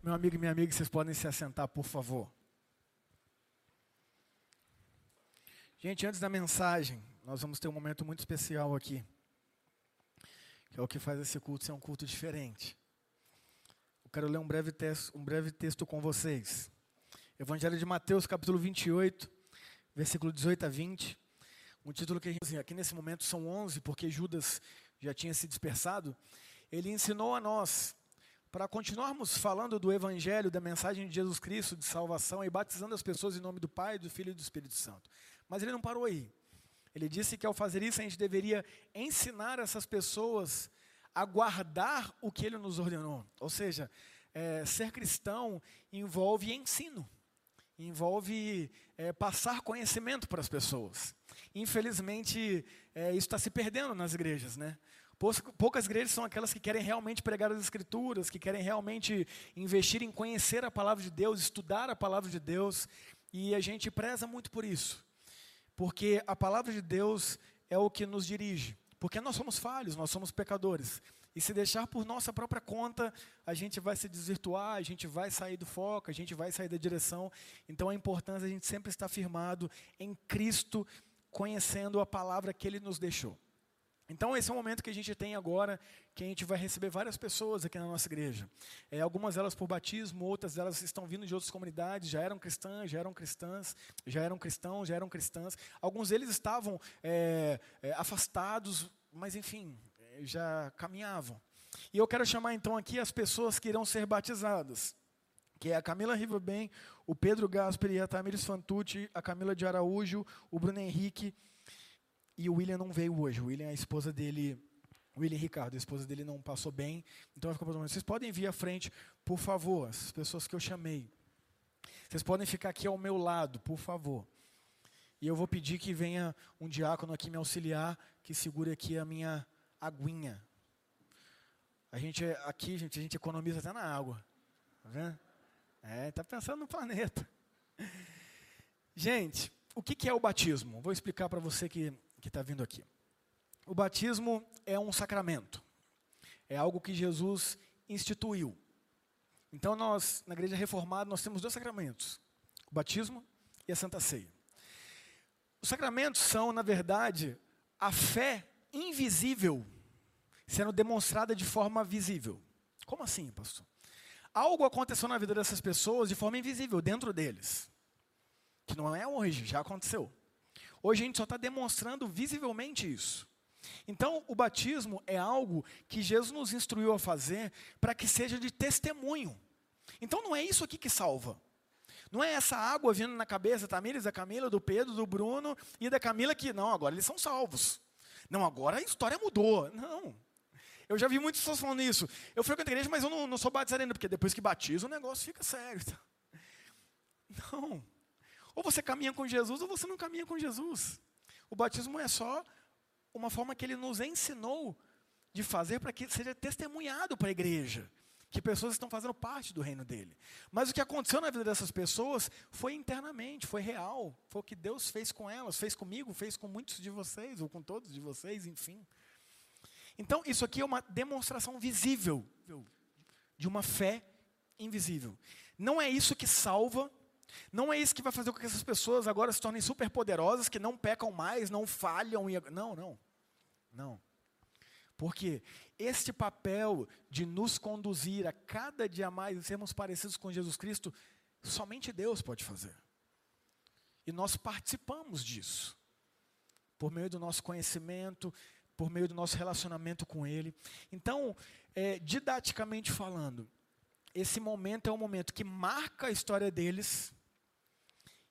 Meu amigo e minha amiga, vocês podem se assentar, por favor. Gente, antes da mensagem, nós vamos ter um momento muito especial aqui, que é o que faz esse culto ser um culto diferente. Eu quero ler um breve texto, um breve texto com vocês. Evangelho de Mateus, capítulo 28, versículo 18 a 20. Um título que a gente, aqui nesse momento são 11, porque Judas já tinha se dispersado. Ele ensinou a nós para continuarmos falando do Evangelho, da mensagem de Jesus Cristo, de salvação e batizando as pessoas em nome do Pai, do Filho e do Espírito Santo. Mas ele não parou aí. Ele disse que ao fazer isso a gente deveria ensinar essas pessoas a guardar o que ele nos ordenou. Ou seja, é, ser cristão envolve ensino, envolve é, passar conhecimento para as pessoas. Infelizmente, é, isso está se perdendo nas igrejas, né? Poucas igrejas são aquelas que querem realmente pregar as Escrituras, que querem realmente investir em conhecer a palavra de Deus, estudar a palavra de Deus, e a gente preza muito por isso, porque a palavra de Deus é o que nos dirige, porque nós somos falhos, nós somos pecadores, e se deixar por nossa própria conta, a gente vai se desvirtuar, a gente vai sair do foco, a gente vai sair da direção, então é importante a gente sempre estar firmado em Cristo, conhecendo a palavra que Ele nos deixou. Então, esse é o momento que a gente tem agora, que a gente vai receber várias pessoas aqui na nossa igreja. É, algumas delas por batismo, outras delas estão vindo de outras comunidades, já eram cristãs, já eram cristãs, já eram cristãos, já eram cristãs. Alguns deles estavam é, é, afastados, mas enfim, já caminhavam. E eu quero chamar então aqui as pessoas que irão ser batizadas. Que é a Camila Riverbem, o Pedro Gasperi, a Tamires Fantucci, a Camila de Araújo, o Bruno Henrique e o William não veio hoje. O William, a esposa dele, o William Ricardo, a esposa dele não passou bem. Então vai ficar Vocês podem vir à frente, por favor, as pessoas que eu chamei. Vocês podem ficar aqui ao meu lado, por favor. E eu vou pedir que venha um diácono aqui me auxiliar, que segure aqui a minha aguinha. A gente aqui, gente, a gente economiza até na água. Tá vendo? É, tá pensando no planeta. Gente, o que é o batismo? Vou explicar para você que que está vindo aqui. O batismo é um sacramento. É algo que Jesus instituiu. Então nós, na igreja reformada, nós temos dois sacramentos: o batismo e a Santa Ceia. Os sacramentos são, na verdade, a fé invisível sendo demonstrada de forma visível. Como assim, pastor? Algo aconteceu na vida dessas pessoas de forma invisível, dentro deles. Que não é hoje, já aconteceu. Hoje a gente só está demonstrando visivelmente isso. Então, o batismo é algo que Jesus nos instruiu a fazer para que seja de testemunho. Então, não é isso aqui que salva. Não é essa água vindo na cabeça da Tamires, da Camila, do Pedro, do Bruno e da Camila que, não, agora eles são salvos. Não, agora a história mudou. Não. Eu já vi muitas pessoas falando isso. Eu frequento a igreja, mas eu não, não sou batizado ainda, porque depois que batiza o negócio fica sério. Não. Ou você caminha com Jesus ou você não caminha com Jesus. O batismo é só uma forma que ele nos ensinou de fazer para que seja testemunhado para a igreja, que pessoas estão fazendo parte do reino dele. Mas o que aconteceu na vida dessas pessoas foi internamente, foi real, foi o que Deus fez com elas, fez comigo, fez com muitos de vocês, ou com todos de vocês, enfim. Então, isso aqui é uma demonstração visível de uma fé invisível. Não é isso que salva não é isso que vai fazer com que essas pessoas agora se tornem super poderosas, que não pecam mais, não falham. E... Não, não. Não. Porque este papel de nos conduzir a cada dia mais sermos parecidos com Jesus Cristo, somente Deus pode fazer. E nós participamos disso. Por meio do nosso conhecimento, por meio do nosso relacionamento com Ele. Então, é, didaticamente falando, esse momento é um momento que marca a história deles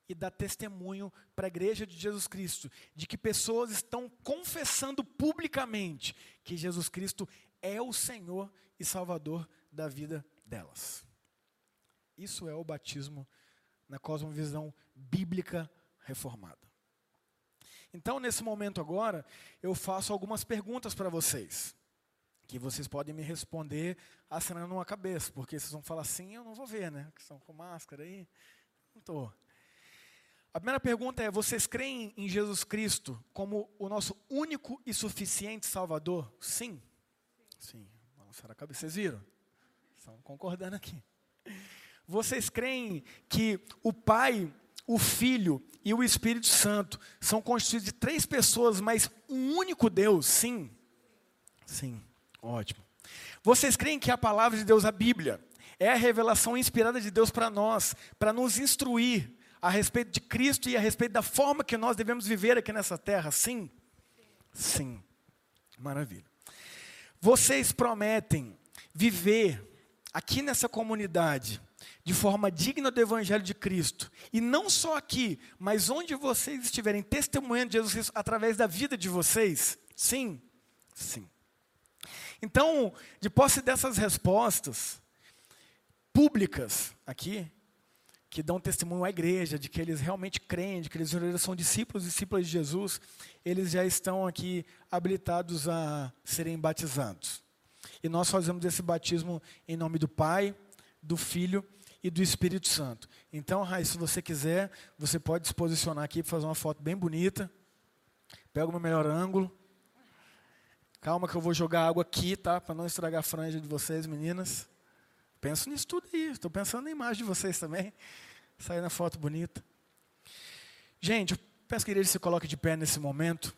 e dá testemunho para a igreja de Jesus Cristo de que pessoas estão confessando publicamente que Jesus Cristo é o Senhor e Salvador da vida delas. Isso é o batismo na cosmovisão bíblica reformada. Então, nesse momento agora, eu faço algumas perguntas para vocês, que vocês podem me responder acenando uma cabeça, porque vocês vão falar assim, eu não vou ver, né? Que estão com máscara aí. Não estou. A primeira pergunta é: vocês creem em Jesus Cristo como o nosso único e suficiente Salvador? Sim. Sim. Balançar a cabeça. Vocês viram? Estão concordando aqui. vocês creem que o Pai, o Filho e o Espírito Santo são constituídos de três pessoas, mas um único Deus? Sim. Sim, ótimo. Vocês creem que a palavra de Deus, a Bíblia, é a revelação inspirada de Deus para nós, para nos instruir a respeito de Cristo e a respeito da forma que nós devemos viver aqui nessa terra? Sim? Sim. Maravilha. Vocês prometem viver aqui nessa comunidade de forma digna do Evangelho de Cristo, e não só aqui, mas onde vocês estiverem testemunhando Jesus Cristo através da vida de vocês? Sim, sim. Então, de posse dessas respostas públicas aqui, que dão testemunho à igreja de que eles realmente creem, de que eles são discípulos e discípulas de Jesus, eles já estão aqui habilitados a serem batizados. E nós fazemos esse batismo em nome do Pai, do Filho e do Espírito Santo. Então, Rai, se você quiser, você pode se posicionar aqui para fazer uma foto bem bonita. Pega o meu melhor ângulo. Calma que eu vou jogar água aqui, tá? Para não estragar a franja de vocês, meninas. Penso nisso tudo aí. Estou pensando na imagem de vocês também. Sair na foto bonita. Gente, eu peço que igreja se coloque de pé nesse momento.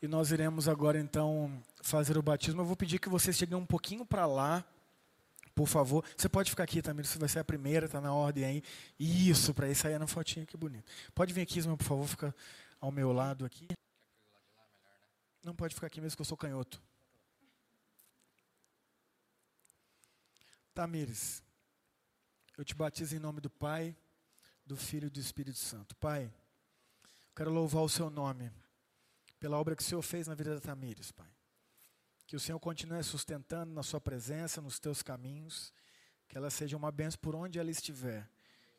E nós iremos agora então fazer o batismo. Eu vou pedir que vocês cheguem um pouquinho para lá, por favor. Você pode ficar aqui também, você vai ser a primeira, está na ordem aí. Isso, para ir sair na fotinha, que bonito. Pode vir aqui, Ismael, por favor, fica ao meu lado aqui. Não pode ficar aqui mesmo que eu sou canhoto. Tamires, eu te batizo em nome do Pai, do Filho e do Espírito Santo. Pai, quero louvar o seu nome pela obra que o Senhor fez na vida da Tamires, Pai. Que o Senhor continue sustentando na sua presença, nos teus caminhos, que ela seja uma bênção por onde ela estiver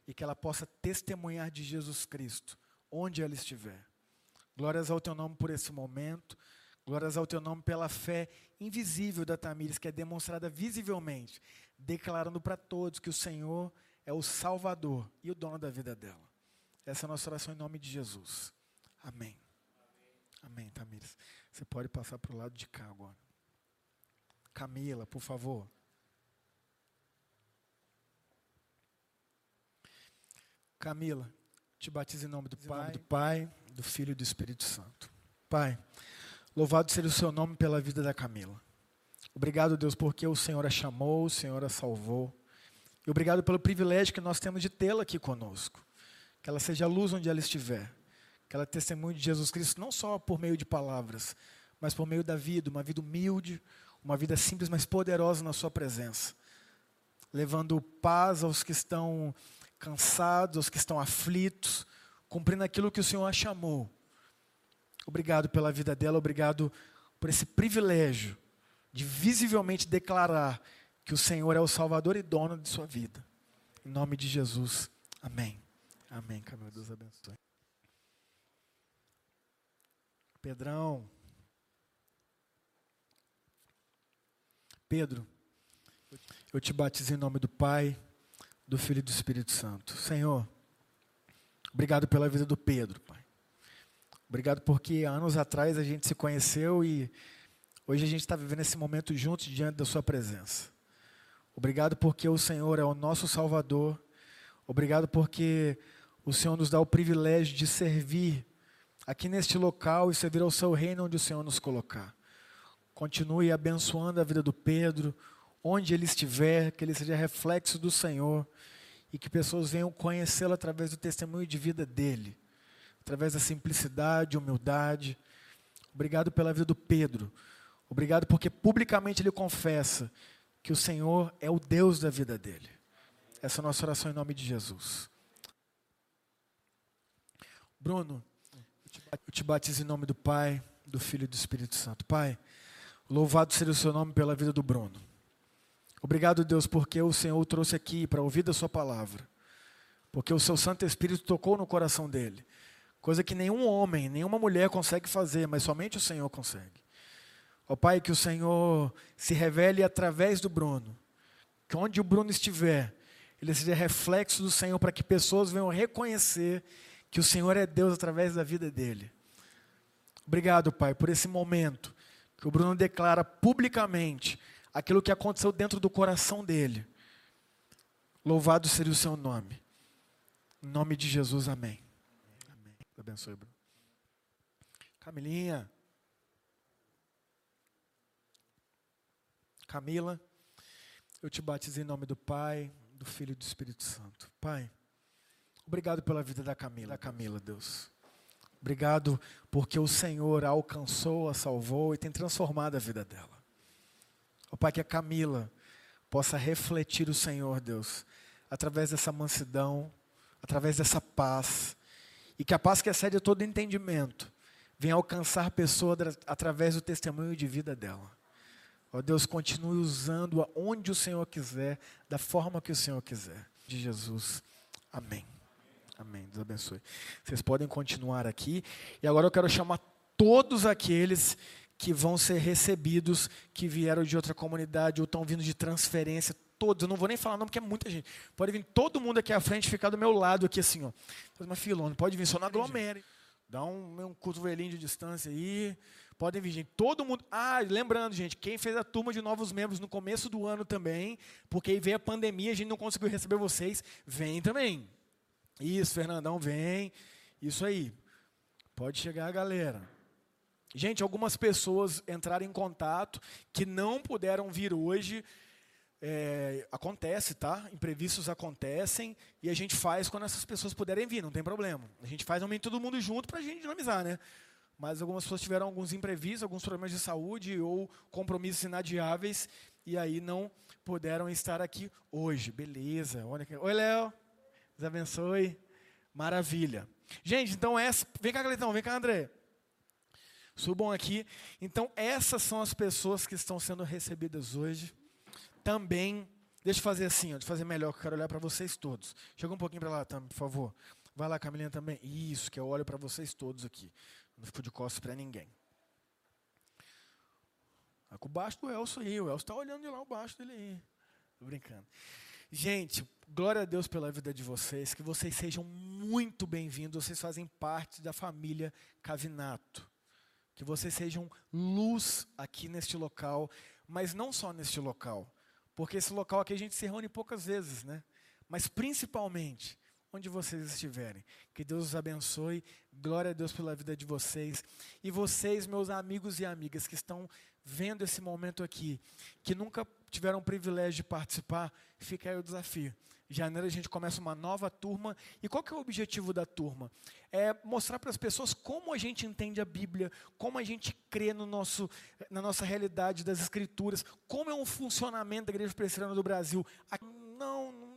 e que ela possa testemunhar de Jesus Cristo onde ela estiver. Glórias ao teu nome por esse momento. Glórias ao teu nome pela fé invisível da Tamires, que é demonstrada visivelmente, declarando para todos que o Senhor é o Salvador e o dono da vida dela. Essa é a nossa oração em nome de Jesus. Amém. Amém, Tamires. Você pode passar para o lado de cá agora. Camila, por favor. Camila, te batizo em nome do Pai, do Pai, do Filho e do Espírito Santo. Pai, Louvado seja o seu nome pela vida da Camila. Obrigado, Deus, porque o Senhor a chamou, o Senhor a salvou. E obrigado pelo privilégio que nós temos de tê-la aqui conosco. Que ela seja a luz onde ela estiver. Que ela testemunhe de Jesus Cristo não só por meio de palavras, mas por meio da vida, uma vida humilde, uma vida simples, mas poderosa na sua presença. Levando paz aos que estão cansados, aos que estão aflitos, cumprindo aquilo que o Senhor a chamou Obrigado pela vida dela, obrigado por esse privilégio de visivelmente declarar que o Senhor é o Salvador e dono de sua vida. Em nome de Jesus. Amém. Amém. Que meu Deus abençoe. Pedrão. Pedro, eu te batizo em nome do Pai, do Filho e do Espírito Santo. Senhor, obrigado pela vida do Pedro, Pai. Obrigado porque anos atrás a gente se conheceu e hoje a gente está vivendo esse momento juntos diante da Sua presença. Obrigado porque o Senhor é o nosso Salvador. Obrigado porque o Senhor nos dá o privilégio de servir aqui neste local e servir ao Seu reino onde o Senhor nos colocar. Continue abençoando a vida do Pedro, onde ele estiver, que ele seja reflexo do Senhor e que pessoas venham conhecê-lo através do testemunho de vida dele através da simplicidade, humildade. Obrigado pela vida do Pedro. Obrigado porque publicamente ele confessa que o Senhor é o Deus da vida dele. Essa é a nossa oração em nome de Jesus. Bruno, eu te batizo em nome do Pai, do Filho e do Espírito Santo. Pai, louvado seja o seu nome pela vida do Bruno. Obrigado, Deus, porque o Senhor o trouxe aqui para ouvir da sua palavra. Porque o seu Santo Espírito tocou no coração dele coisa que nenhum homem, nenhuma mulher consegue fazer, mas somente o Senhor consegue. Ó Pai, que o Senhor se revele através do Bruno, que onde o Bruno estiver, ele seja reflexo do Senhor para que pessoas venham reconhecer que o Senhor é Deus através da vida dele. Obrigado, Pai, por esse momento que o Bruno declara publicamente aquilo que aconteceu dentro do coração dele. Louvado seja o seu nome. Em nome de Jesus, amém. Amém. Deus abençoe, Bruno. Camilinha. Camila, eu te batizo em nome do Pai, do Filho e do Espírito Santo. Pai, obrigado pela vida da Camila, da Camila, Deus. Obrigado porque o Senhor a alcançou, a salvou e tem transformado a vida dela. Ó Pai, que a Camila possa refletir o Senhor, Deus, através dessa mansidão, através dessa paz, e que a paz que excede todo entendimento venha alcançar pessoas através do testemunho de vida dela. Ó Deus, continue usando aonde o Senhor quiser, da forma que o Senhor quiser. De Jesus. Amém. Amém. Deus abençoe. Vocês podem continuar aqui. E agora eu quero chamar todos aqueles que vão ser recebidos, que vieram de outra comunidade ou estão vindo de transferência, todos, eu não vou nem falar não, porque é muita gente. Pode vir todo mundo aqui à frente, ficar do meu lado aqui assim, ó. Faz uma filona, pode vir só na aglomere. Dá um, um cotovelinho de distância aí. Podem vir, gente. Todo mundo. Ah, lembrando, gente, quem fez a turma de novos membros no começo do ano também, porque aí veio a pandemia, a gente não conseguiu receber vocês, vem também. Isso, Fernandão, vem. Isso aí. Pode chegar a galera. Gente, algumas pessoas entraram em contato que não puderam vir hoje. É, acontece, tá? Imprevistos acontecem e a gente faz quando essas pessoas puderem vir, não tem problema. A gente faz realmente todo mundo junto para a gente dinamizar, né? Mas algumas pessoas tiveram alguns imprevistos, alguns problemas de saúde ou compromissos inadiáveis e aí não puderam estar aqui hoje. Beleza. Olha aqui. Oi, Léo. Deus abençoe. Maravilha. Gente, então essa. Vem cá, Gletão, vem cá, André. Subam aqui. Então, essas são as pessoas que estão sendo recebidas hoje. Também, deixa eu fazer assim, ó, deixa eu fazer melhor, que eu quero olhar para vocês todos. Chega um pouquinho para lá, por favor. Vai lá, Camilinha, também. Isso, que eu olho para vocês todos aqui. Não fico de costas para ninguém. Tá com o baixo do Elcio aí. O Elcio está olhando de lá o baixo dele aí. Tô brincando. Gente, glória a Deus pela vida de vocês, que vocês sejam muito bem-vindos, vocês fazem parte da família Cavinato. Que vocês sejam luz aqui neste local, mas não só neste local, porque esse local aqui a gente se reúne poucas vezes, né? Mas principalmente onde vocês estiverem. Que Deus os abençoe. Glória a Deus pela vida de vocês. E vocês, meus amigos e amigas que estão vendo esse momento aqui, que nunca tiveram o privilégio de participar, fica aí o desafio. Em janeiro a gente começa uma nova turma. E qual que é o objetivo da turma? É mostrar para as pessoas como a gente entende a Bíblia, como a gente crê no nosso, na nossa realidade das Escrituras, como é um funcionamento da Igreja Presbiteriana do Brasil. Não, não,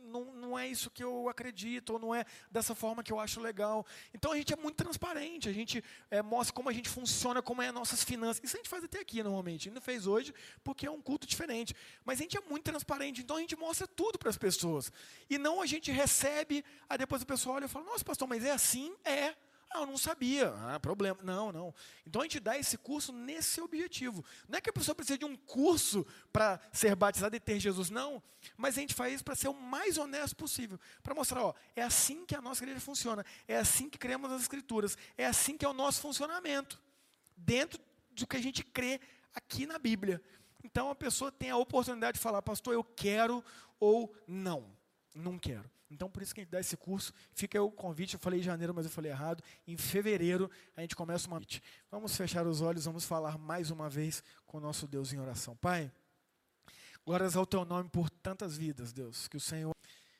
não é isso que eu acredito, ou não é dessa forma que eu acho legal. Então a gente é muito transparente, a gente é, mostra como a gente funciona, como é as nossas finanças. Isso a gente faz até aqui normalmente. A gente não fez hoje porque é um culto diferente. Mas a gente é muito transparente, então a gente mostra tudo para as pessoas. E não a gente recebe, aí depois o pessoal olha e fala, nossa, pastor, mas é assim? É. Ah, eu não sabia. Ah, problema. Não, não. Então a gente dá esse curso nesse objetivo. Não é que a pessoa precisa de um curso para ser batizada e ter Jesus, não. Mas a gente faz isso para ser o mais honesto possível. Para mostrar, ó, é assim que a nossa igreja funciona. É assim que cremos nas escrituras. É assim que é o nosso funcionamento. Dentro do que a gente crê aqui na Bíblia. Então a pessoa tem a oportunidade de falar, pastor, eu quero ou não. Não quero. Então, por isso que a gente dá esse curso. Fica o convite. Eu falei em janeiro, mas eu falei errado. Em fevereiro, a gente começa uma. Vamos fechar os olhos, vamos falar mais uma vez com o nosso Deus em oração. Pai, glórias ao teu nome por tantas vidas, Deus. Que o Senhor.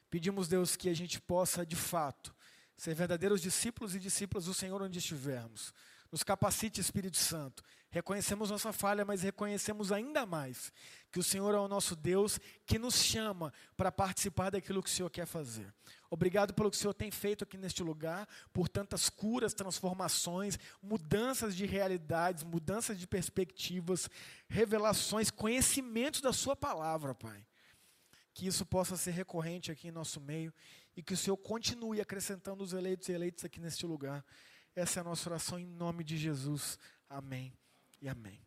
Pedimos, Deus, que a gente possa, de fato, ser verdadeiros discípulos e discípulas do Senhor onde estivermos. Nos capacite, Espírito Santo. Reconhecemos nossa falha, mas reconhecemos ainda mais que o Senhor é o nosso Deus que nos chama para participar daquilo que o Senhor quer fazer. Obrigado pelo que o Senhor tem feito aqui neste lugar, por tantas curas, transformações, mudanças de realidades, mudanças de perspectivas, revelações, conhecimentos da Sua palavra, Pai. Que isso possa ser recorrente aqui em nosso meio e que o Senhor continue acrescentando os eleitos e eleitos aqui neste lugar. Essa é a nossa oração em nome de Jesus. Amém e amém.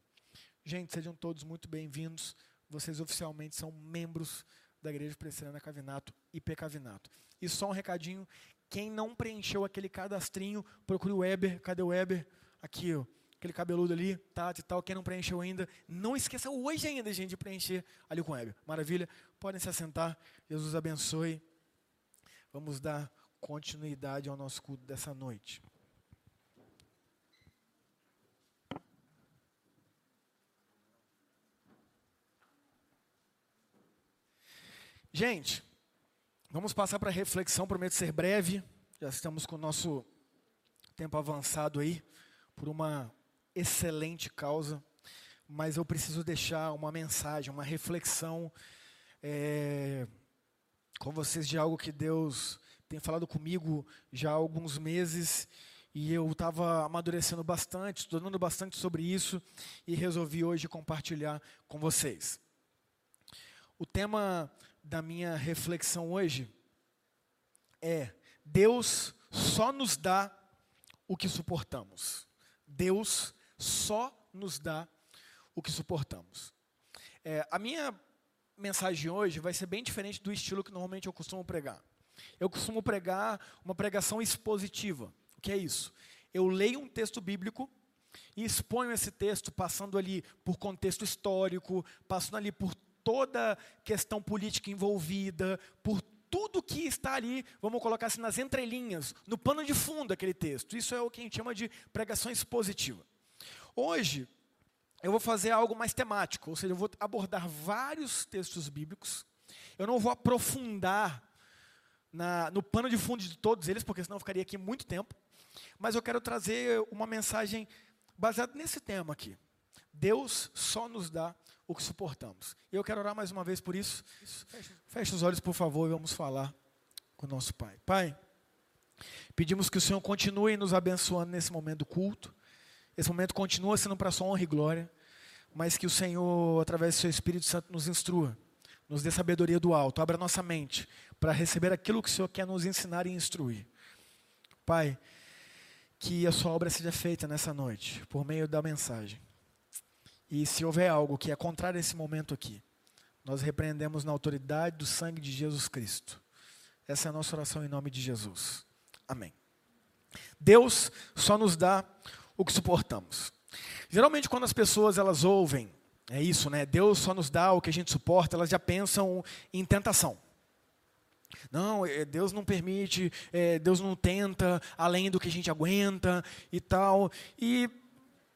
Gente, sejam todos muito bem-vindos. Vocês oficialmente são membros da Igreja Presbiteriana Cavinato e Cavinato. E só um recadinho, quem não preencheu aquele cadastrinho, procure o Weber. Cadê o Weber? Aqui, ó. Aquele cabeludo ali, tá, e tal. Quem não preencheu ainda, não esqueça hoje ainda, gente, de preencher ali com o Weber. Maravilha? Podem se assentar. Jesus abençoe. vamos dar continuidade ao nosso culto dessa noite. Gente, vamos passar para a reflexão, prometo ser breve. Já estamos com o nosso tempo avançado aí, por uma excelente causa. Mas eu preciso deixar uma mensagem, uma reflexão é, com vocês de algo que Deus tem falado comigo já há alguns meses. E eu estava amadurecendo bastante, estudando bastante sobre isso e resolvi hoje compartilhar com vocês. O tema da minha reflexão hoje é: Deus só nos dá o que suportamos. Deus só nos dá o que suportamos. É, a minha mensagem hoje vai ser bem diferente do estilo que normalmente eu costumo pregar. Eu costumo pregar uma pregação expositiva. O que é isso? Eu leio um texto bíblico e exponho esse texto passando ali por contexto histórico, passando ali por toda questão política envolvida, por tudo que está ali, vamos colocar assim, nas entrelinhas, no pano de fundo daquele texto. Isso é o que a gente chama de pregação expositiva. Hoje, eu vou fazer algo mais temático, ou seja, eu vou abordar vários textos bíblicos. Eu não vou aprofundar na, no pano de fundo de todos eles, porque senão eu ficaria aqui muito tempo. Mas eu quero trazer uma mensagem baseada nesse tema aqui. Deus só nos dá o que suportamos. Eu quero orar mais uma vez por isso. Feche os olhos, por favor, e vamos falar com o nosso Pai. Pai, pedimos que o Senhor continue nos abençoando nesse momento do culto. Esse momento continua sendo para sua honra e glória, mas que o Senhor, através do seu Espírito Santo, nos instrua, nos dê sabedoria do alto, abra nossa mente para receber aquilo que o Senhor quer nos ensinar e instruir. Pai, que a sua obra seja feita nessa noite, por meio da mensagem. E se houver algo que é contrário a esse momento aqui, nós repreendemos na autoridade do sangue de Jesus Cristo. Essa é a nossa oração em nome de Jesus. Amém. Deus só nos dá o que suportamos. Geralmente quando as pessoas elas ouvem, é isso, né? Deus só nos dá o que a gente suporta, elas já pensam em tentação. Não, é, Deus não permite, é, Deus não tenta além do que a gente aguenta e tal. E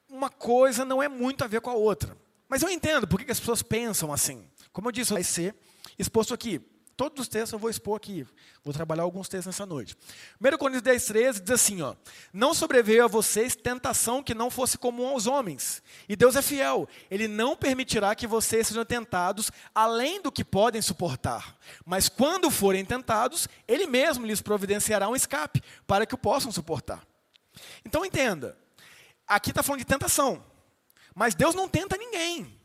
uma coisa não é muito a ver com a outra. Mas eu entendo por que as pessoas pensam assim. Como eu disse, vai ser exposto aqui. Todos os textos eu vou expor aqui. Vou trabalhar alguns textos nessa noite. 1 Coríntios 10, 13 diz assim: ó, Não sobreveio a vocês tentação que não fosse comum aos homens. E Deus é fiel. Ele não permitirá que vocês sejam tentados além do que podem suportar. Mas quando forem tentados, Ele mesmo lhes providenciará um escape para que o possam suportar. Então entenda: aqui está falando de tentação. Mas Deus não tenta ninguém.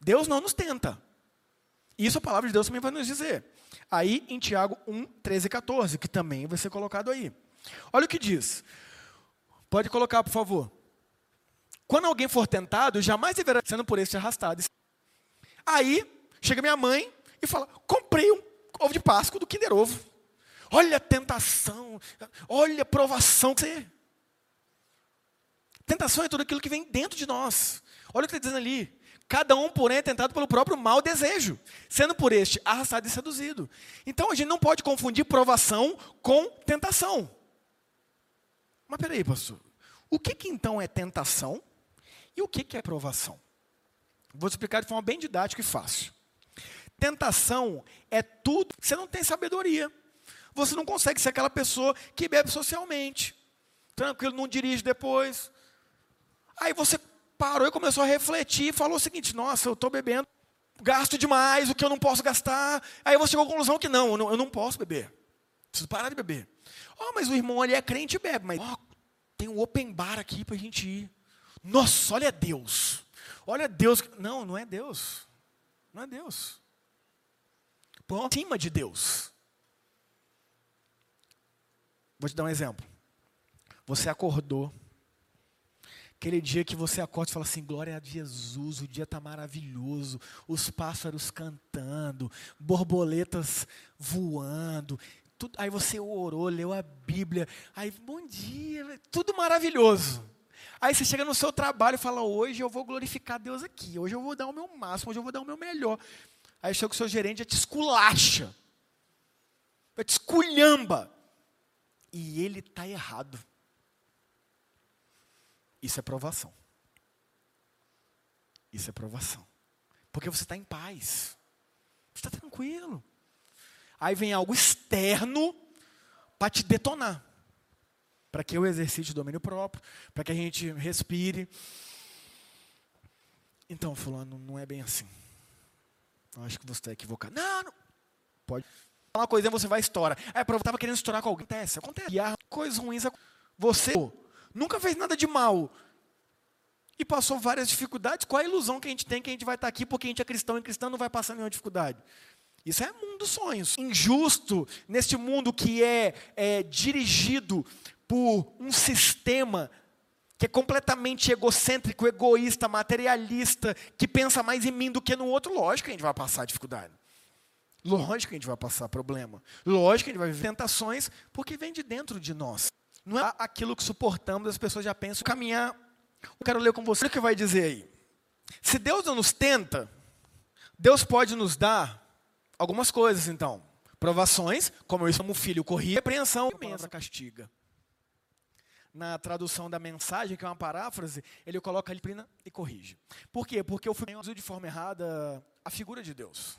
Deus não nos tenta. Isso a palavra de Deus também vai nos dizer. Aí em Tiago 1, 13 e 14, que também vai ser colocado aí. Olha o que diz. Pode colocar, por favor. Quando alguém for tentado, jamais deverá sendo por este arrastado. Aí chega minha mãe e fala: comprei um ovo de Páscoa do Kinder Ovo. Olha a tentação, olha a provação que você Tentação é tudo aquilo que vem dentro de nós. Olha o que está dizendo ali. Cada um, porém, é tentado pelo próprio mau desejo, sendo por este arrastado e seduzido. Então a gente não pode confundir provação com tentação. Mas peraí, pastor. O que, que então é tentação e o que, que é provação? Vou explicar de forma bem didática e fácil. Tentação é tudo. Você não tem sabedoria. Você não consegue ser aquela pessoa que bebe socialmente. Tranquilo, não dirige depois. Aí você parou e começou a refletir e falou o seguinte: nossa, eu estou bebendo, gasto demais o que eu não posso gastar. Aí você chegou à conclusão que não, eu não, posso beber. Preciso parar de beber. Oh, mas o irmão ali é crente e bebe, mas oh, tem um open bar aqui para a gente ir. Nossa, olha Deus. Olha Deus. Não, não é Deus. Não é Deus. Põe acima de Deus. Vou te dar um exemplo. Você acordou Aquele dia que você acorda e fala assim: glória a Jesus, o dia está maravilhoso, os pássaros cantando, borboletas voando. Tudo, aí você orou, leu a Bíblia, aí bom dia, tudo maravilhoso. Aí você chega no seu trabalho e fala: hoje eu vou glorificar Deus aqui, hoje eu vou dar o meu máximo, hoje eu vou dar o meu melhor. Aí chega o seu gerente e te esculacha. Vai te esculhamba. E ele está errado. Isso é provação. Isso é provação. Porque você está em paz. Você está tranquilo. Aí vem algo externo para te detonar. Para que eu exercite o domínio próprio, para que a gente respire. Então, fulano, não é bem assim. Eu acho que você está equivocado. Não, não. Pode. Uma coisa você vai estourar. É, eu estava querendo estourar com alguém. Acontece, acontece. E há coisas ruins. Você nunca fez nada de mal. E passou várias dificuldades. Qual a ilusão que a gente tem que a gente vai estar aqui porque a gente é cristão e cristão não vai passar nenhuma dificuldade? Isso é mundo sonhos. Injusto neste mundo que é, é dirigido por um sistema que é completamente egocêntrico, egoísta, materialista, que pensa mais em mim do que no outro, lógico que a gente vai passar dificuldade. Lógico que a gente vai passar problema. Lógico que a gente vai viver tentações, porque vem de dentro de nós. Não é aquilo que suportamos, as pessoas já pensam, caminhar. Eu quero ler com você o que vai dizer aí. Se Deus não nos tenta, Deus pode nos dar algumas coisas, então. Provações, como eu chamo filho, corri, repreensão, a palavra castiga na tradução da mensagem, que é uma paráfrase, ele coloca disciplina e corrige. Por quê? Porque eu fui de forma errada a figura de Deus.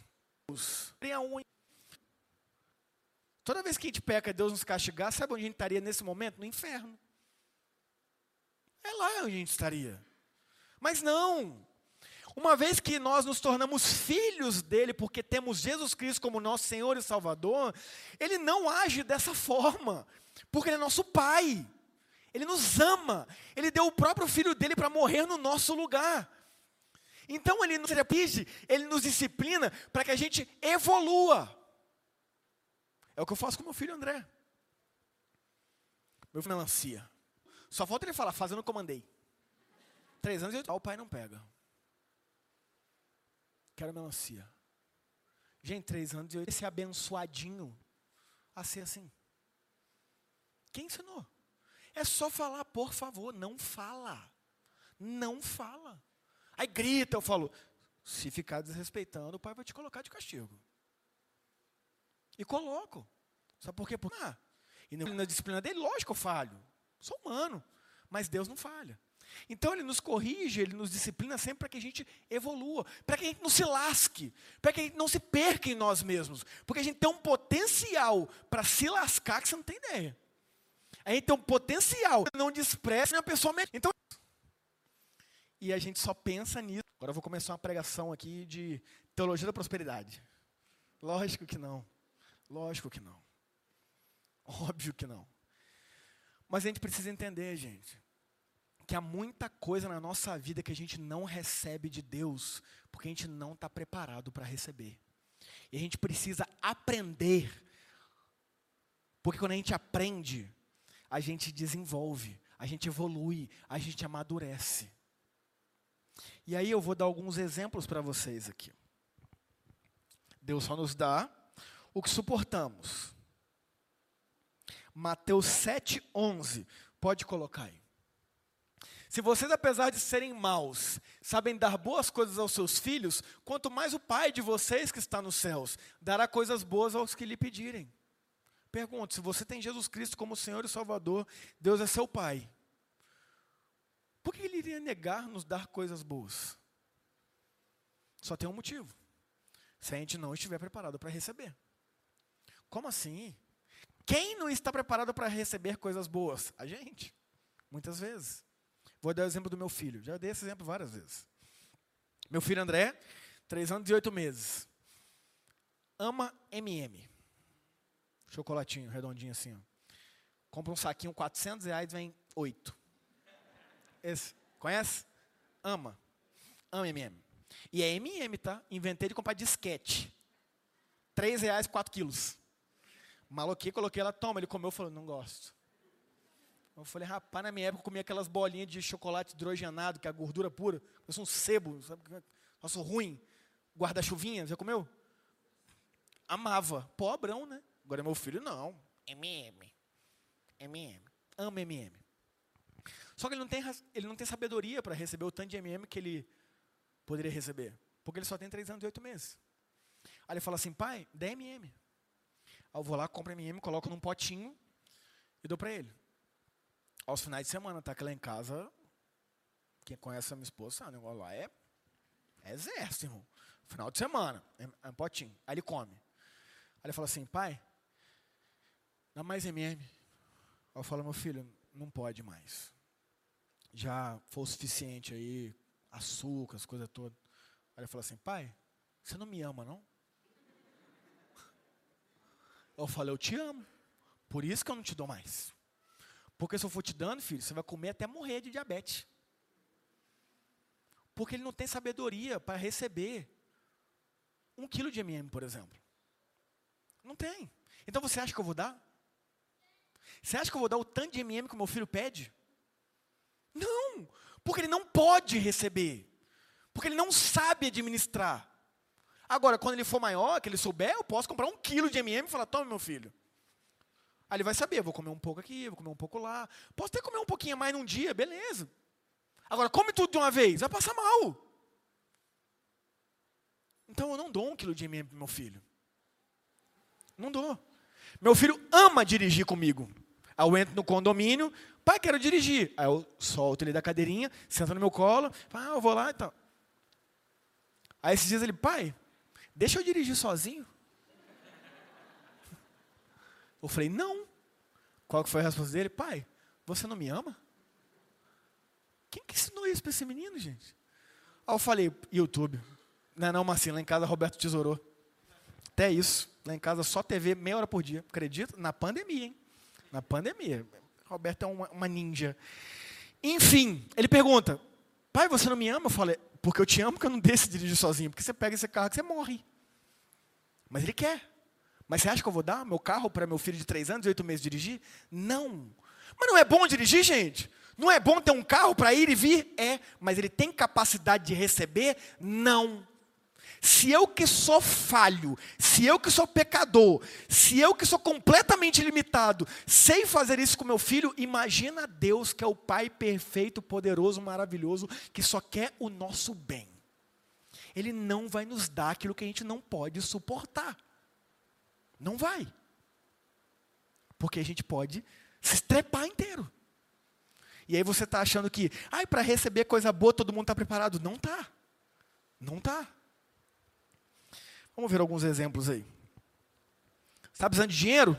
Toda vez que a gente peca, Deus nos castigar, sabe onde a gente estaria nesse momento? No inferno. É lá onde a gente estaria. Mas não. Uma vez que nós nos tornamos filhos dele, porque temos Jesus Cristo como nosso Senhor e Salvador, ele não age dessa forma, porque ele é nosso Pai. Ele nos ama. Ele deu o próprio filho dele para morrer no nosso lugar. Então ele nos repite, ele nos disciplina para que a gente evolua. É o que eu faço com meu filho André. Meu filho melancia. Só falta ele falar, fazendo comandei. Três anos e o pai não pega. Quero melancia. Gente, três anos e oito, esse abençoadinho a ser assim. Quem ensinou? É só falar, por favor, não fala. Não fala. Aí grita, eu falo, se ficar desrespeitando, o pai vai te colocar de castigo. E coloco. Sabe por quê? Porque, ah, e na disciplina dele, lógico, eu falho. Sou humano. Mas Deus não falha. Então ele nos corrige, ele nos disciplina sempre para que a gente evolua, para que a gente não se lasque, para que a gente não se perca em nós mesmos, porque a gente tem um potencial para se lascar que você não tem ideia. A gente tem um potencial, não despreze a pessoa. Então, e a gente só pensa nisso. Agora eu vou começar uma pregação aqui de teologia da prosperidade. Lógico que não. Lógico que não. Óbvio que não. Mas a gente precisa entender, gente, que há muita coisa na nossa vida que a gente não recebe de Deus, porque a gente não está preparado para receber. E a gente precisa aprender, porque quando a gente aprende, a gente desenvolve, a gente evolui, a gente amadurece. E aí eu vou dar alguns exemplos para vocês aqui. Deus só nos dá o que suportamos. Mateus 7:11, pode colocar aí. Se vocês, apesar de serem maus, sabem dar boas coisas aos seus filhos, quanto mais o Pai de vocês que está nos céus dará coisas boas aos que lhe pedirem. Pergunto: se você tem Jesus Cristo como Senhor e Salvador, Deus é seu Pai. Por que Ele iria negar nos dar coisas boas? Só tem um motivo: se a gente não estiver preparado para receber. Como assim? Quem não está preparado para receber coisas boas? A gente, muitas vezes. Vou dar o exemplo do meu filho. Já dei esse exemplo várias vezes. Meu filho André, três anos e oito meses. Ama MM. Chocolatinho, redondinho assim. Ó. Compra um saquinho, 400 reais, vem oito. Esse. Conhece? Ama. Ama MM. E é MM, tá? Inventei de comprar disquete. 3 reais, 4 quilos. Maloquei, coloquei ela, toma. Ele comeu, falou, não gosto. Eu falei, rapaz, na minha época eu comia aquelas bolinhas de chocolate hidrogenado, que é a gordura pura. Parece um sebo, sabe? Nossa, ruim. Guarda-chuvinha, já comeu? Amava. Pobrão, né? Agora meu filho não. MM. MM. Ama MM. Só que ele não tem, ele não tem sabedoria para receber o tanto de MM que ele poderia receber. Porque ele só tem 3 anos e 8 meses. Aí ele fala assim, pai, dá MM. Eu vou lá, compro MM, coloco num potinho e dou para ele. Aos finais de semana, tá? Que lá em casa, quem conhece a minha esposa, sabe, o negócio lá é, é exército, irmão. Final de semana, é, é um potinho. Aí ele come. Aí ele fala assim, pai, dá mais MM. Aí eu falo, meu filho, não pode mais. Já foi o suficiente aí, açúcar, as coisas todas. Aí ele fala assim, pai, você não me ama, não? Eu falei, eu te amo. Por isso que eu não te dou mais. Porque se eu for te dando, filho, você vai comer até morrer de diabetes. Porque ele não tem sabedoria para receber um quilo de MM, por exemplo. Não tem. Então você acha que eu vou dar? Você acha que eu vou dar o tanto de MM que o meu filho pede? Não, porque ele não pode receber. Porque ele não sabe administrar. Agora, quando ele for maior, que ele souber, eu posso comprar um quilo de MM e falar, toma meu filho. Aí ele vai saber, vou comer um pouco aqui, vou comer um pouco lá. Posso até comer um pouquinho mais num dia, beleza. Agora, come tudo de uma vez, vai passar mal. Então eu não dou um quilo de MM para meu filho. Não dou. Meu filho ama dirigir comigo. Aí eu entro no condomínio, pai, quero dirigir. Aí eu solto ele da cadeirinha, senta no meu colo, ah, eu vou lá e tal. Aí esses dias ele, pai, deixa eu dirigir sozinho. Eu falei, não. Qual que foi a resposta dele? Pai, você não me ama? Quem que ensinou isso para esse menino, gente? Aí eu falei, YouTube. Não é não, Marcinho, lá em casa Roberto tesourou. Até isso. Lá em casa só TV meia hora por dia. Acredita? Na pandemia, hein? Na pandemia. Roberto é uma, uma ninja. Enfim, ele pergunta, pai, você não me ama? Eu falei, porque eu te amo, porque eu não deixo dirigir sozinho. Porque você pega esse carro que você morre. Mas ele quer. Mas você acha que eu vou dar meu carro para meu filho de três anos, oito meses dirigir? Não. Mas não é bom dirigir, gente? Não é bom ter um carro para ir e vir? É. Mas ele tem capacidade de receber? Não. Se eu que sou falho, se eu que sou pecador, se eu que sou completamente limitado, sei fazer isso com meu filho, imagina Deus que é o Pai perfeito, poderoso, maravilhoso, que só quer o nosso bem. Ele não vai nos dar aquilo que a gente não pode suportar. Não vai. Porque a gente pode se estrepar inteiro. E aí você está achando que, ai, para receber coisa boa todo mundo está preparado. Não está. Não está. Vamos ver alguns exemplos aí. Está precisando de dinheiro?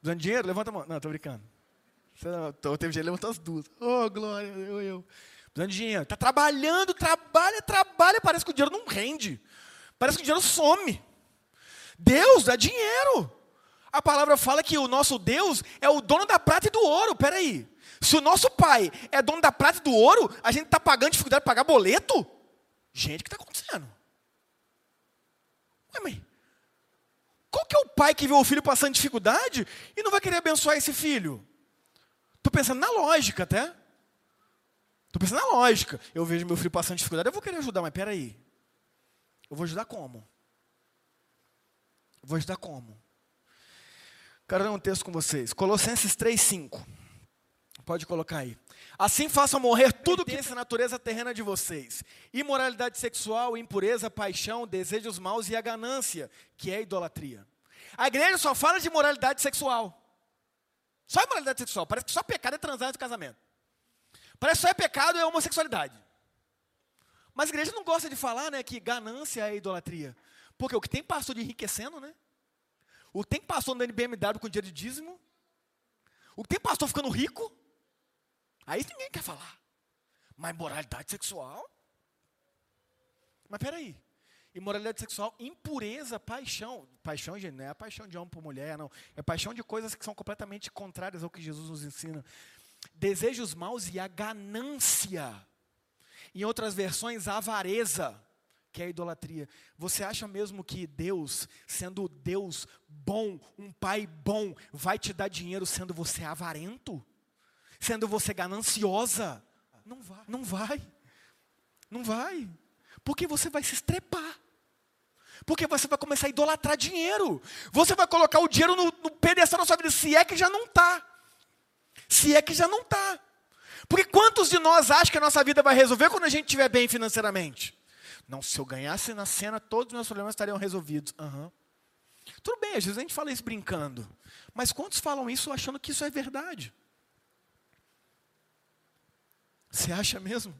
Precisando de dinheiro? Levanta a mão. Não, estou brincando. Você teve dinheiro, levanta as duas. Oh, glória, eu, eu. Precisando de dinheiro. Está trabalhando, trabalha, trabalha, parece que o dinheiro não rende. Parece que o dinheiro some. Deus dá dinheiro. A palavra fala que o nosso Deus é o dono da prata e do ouro. Peraí. Se o nosso pai é dono da prata e do ouro, a gente está pagando dificuldade de pagar boleto? Gente, o que está acontecendo? Ué, mãe, qual que é o pai que vê o filho passando dificuldade e não vai querer abençoar esse filho? Estou pensando na lógica até. Estou pensando na lógica. Eu vejo meu filho passando dificuldade, eu vou querer ajudar, mas peraí. Eu vou ajudar como? Vou ajudar como? Quero ler um texto com vocês. Colossenses 3,5. Pode colocar aí. Assim façam morrer tudo que essa natureza terrena de vocês: imoralidade sexual, impureza, paixão, desejos maus e a ganância, que é a idolatria. A igreja só fala de moralidade sexual. Só imoralidade sexual. Parece que só pecado é transar no casamento. Parece que só é pecado é homossexualidade. Mas a igreja não gosta de falar né, que ganância é idolatria. Porque o que tem pastor de enriquecendo, né? O que tem pastor andando em BMW com dinheiro de dízimo? O que tem pastor ficando rico? Aí ninguém quer falar. Mas moralidade sexual? Mas peraí. Imoralidade sexual, impureza, paixão. Paixão, gente, não é paixão de homem por mulher, não. É paixão de coisas que são completamente contrárias ao que Jesus nos ensina. Desejos maus e a ganância. Em outras versões, a avareza que é a idolatria. Você acha mesmo que Deus, sendo Deus bom, um pai bom, vai te dar dinheiro sendo você avarento? Sendo você gananciosa? Não vai. Não vai. Não vai. Porque você vai se estrepar. Porque você vai começar a idolatrar dinheiro. Você vai colocar o dinheiro no, no pedestal da sua vida, se é que já não está. Se é que já não está. Porque quantos de nós acham que a nossa vida vai resolver quando a gente estiver bem financeiramente? Não, se eu ganhasse na cena, todos os meus problemas estariam resolvidos. Uhum. Tudo bem, às vezes a gente fala isso brincando. Mas quantos falam isso achando que isso é verdade? Você acha mesmo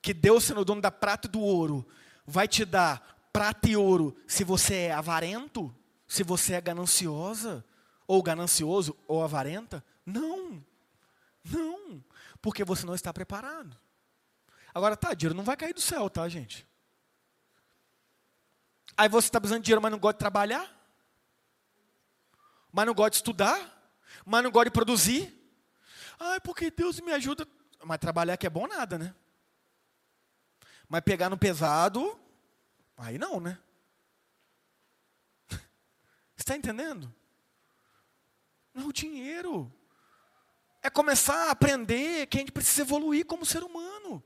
que Deus, sendo dono da prata e do ouro, vai te dar prata e ouro se você é avarento? Se você é gananciosa? Ou ganancioso ou avarenta? Não. Não. Porque você não está preparado. Agora, tá, dinheiro não vai cair do céu, tá, gente? Aí você está precisando de dinheiro, mas não gosta de trabalhar? Mas não gosta de estudar? Mas não gosta de produzir? Ai, porque Deus me ajuda. Mas trabalhar que é bom nada, né? Mas pegar no pesado, aí não, né? Está entendendo? Não o dinheiro. É começar a aprender que a gente precisa evoluir como ser humano.